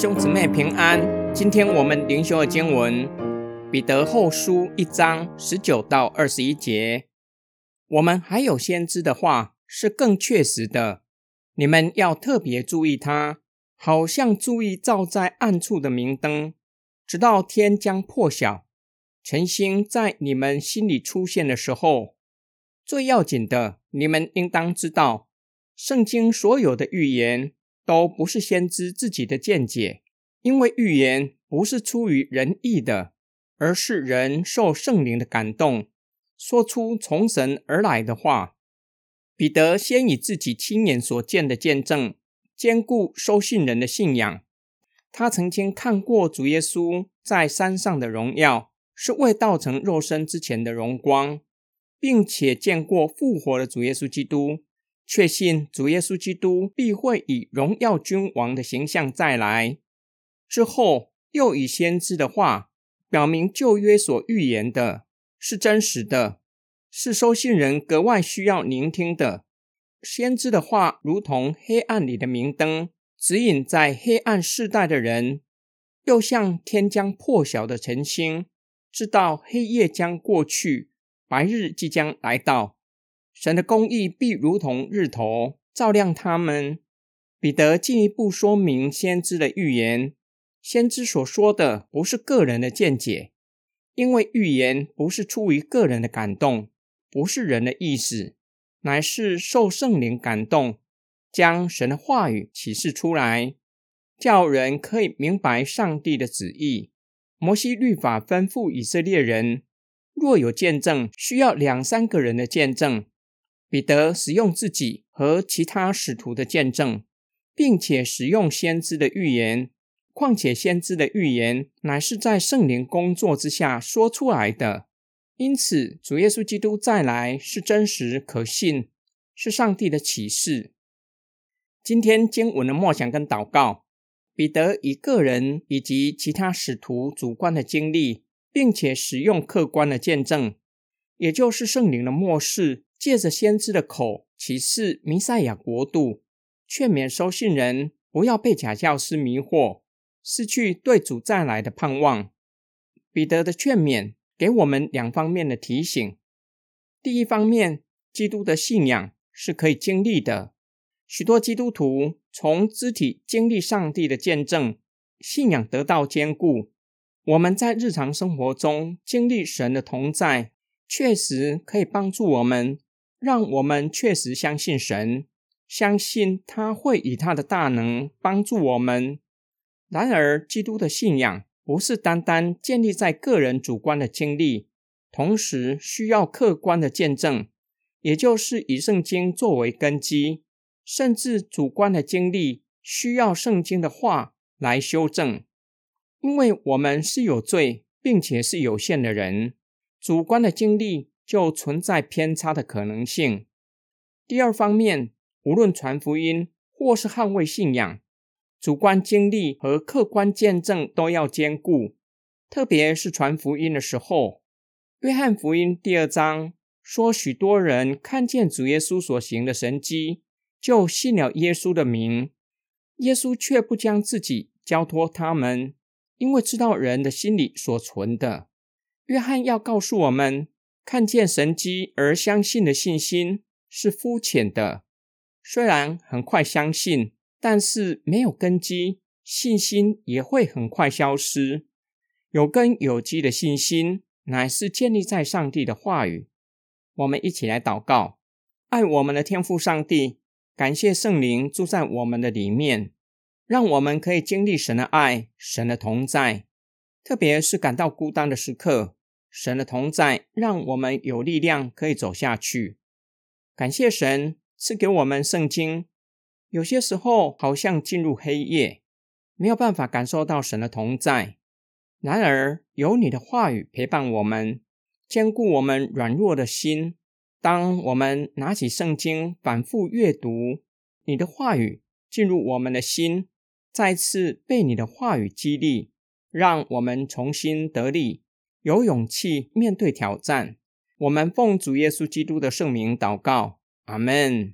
兄姊妹平安。今天我们灵修的经文《彼得后书》一章十九到二十一节。我们还有先知的话是更确实的，你们要特别注意它，好像注意照在暗处的明灯，直到天将破晓，晨星在你们心里出现的时候。最要紧的，你们应当知道，圣经所有的预言。都不是先知自己的见解，因为预言不是出于人意的，而是人受圣灵的感动，说出从神而来的话。彼得先以自己亲眼所见的见证，兼顾收信人的信仰。他曾经看过主耶稣在山上的荣耀，是未道成肉身之前的荣光，并且见过复活的主耶稣基督。确信主耶稣基督必会以荣耀君王的形象再来。之后又以先知的话表明旧约所预言的是真实的，是收信人格外需要聆听的。先知的话如同黑暗里的明灯，指引在黑暗世代的人；又像天将破晓的晨星，知道黑夜将过去，白日即将来到。神的公义必如同日头照亮他们。彼得进一步说明先知的预言：先知所说的不是个人的见解，因为预言不是出于个人的感动，不是人的意思，乃是受圣灵感动，将神的话语启示出来，叫人可以明白上帝的旨意。摩西律法吩咐以色列人，若有见证，需要两三个人的见证。彼得使用自己和其他使徒的见证，并且使用先知的预言。况且先知的预言乃是在圣灵工作之下说出来的，因此主耶稣基督再来是真实可信，是上帝的启示。今天经文的默想跟祷告，彼得以个人以及其他使徒主观的经历，并且使用客观的见证，也就是圣灵的漠视。借着先知的口启示弥赛亚国度，劝勉收信人不要被假教师迷惑，失去对主再来的盼望。彼得的劝勉给我们两方面的提醒：第一方面，基督的信仰是可以经历的，许多基督徒从肢体经历上帝的见证，信仰得到坚固。我们在日常生活中经历神的同在，确实可以帮助我们。让我们确实相信神，相信他会以他的大能帮助我们。然而，基督的信仰不是单单建立在个人主观的经历，同时需要客观的见证，也就是以圣经作为根基。甚至主观的经历需要圣经的话来修正，因为我们是有罪并且是有限的人，主观的经历。就存在偏差的可能性。第二方面，无论传福音或是捍卫信仰，主观经历和客观见证都要兼顾。特别是传福音的时候，约翰福音第二章说，许多人看见主耶稣所行的神迹，就信了耶稣的名。耶稣却不将自己交托他们，因为知道人的心里所存的。约翰要告诉我们。看见神迹而相信的信心是肤浅的，虽然很快相信，但是没有根基，信心也会很快消失。有根有基的信心，乃是建立在上帝的话语。我们一起来祷告：爱我们的天父上帝，感谢圣灵住在我们的里面，让我们可以经历神的爱、神的同在，特别是感到孤单的时刻。神的同在，让我们有力量可以走下去。感谢神赐给我们圣经。有些时候好像进入黑夜，没有办法感受到神的同在。然而有你的话语陪伴我们，坚固我们软弱的心。当我们拿起圣经反复阅读，你的话语进入我们的心，再次被你的话语激励，让我们重新得力。有勇气面对挑战，我们奉主耶稣基督的圣名祷告，阿门。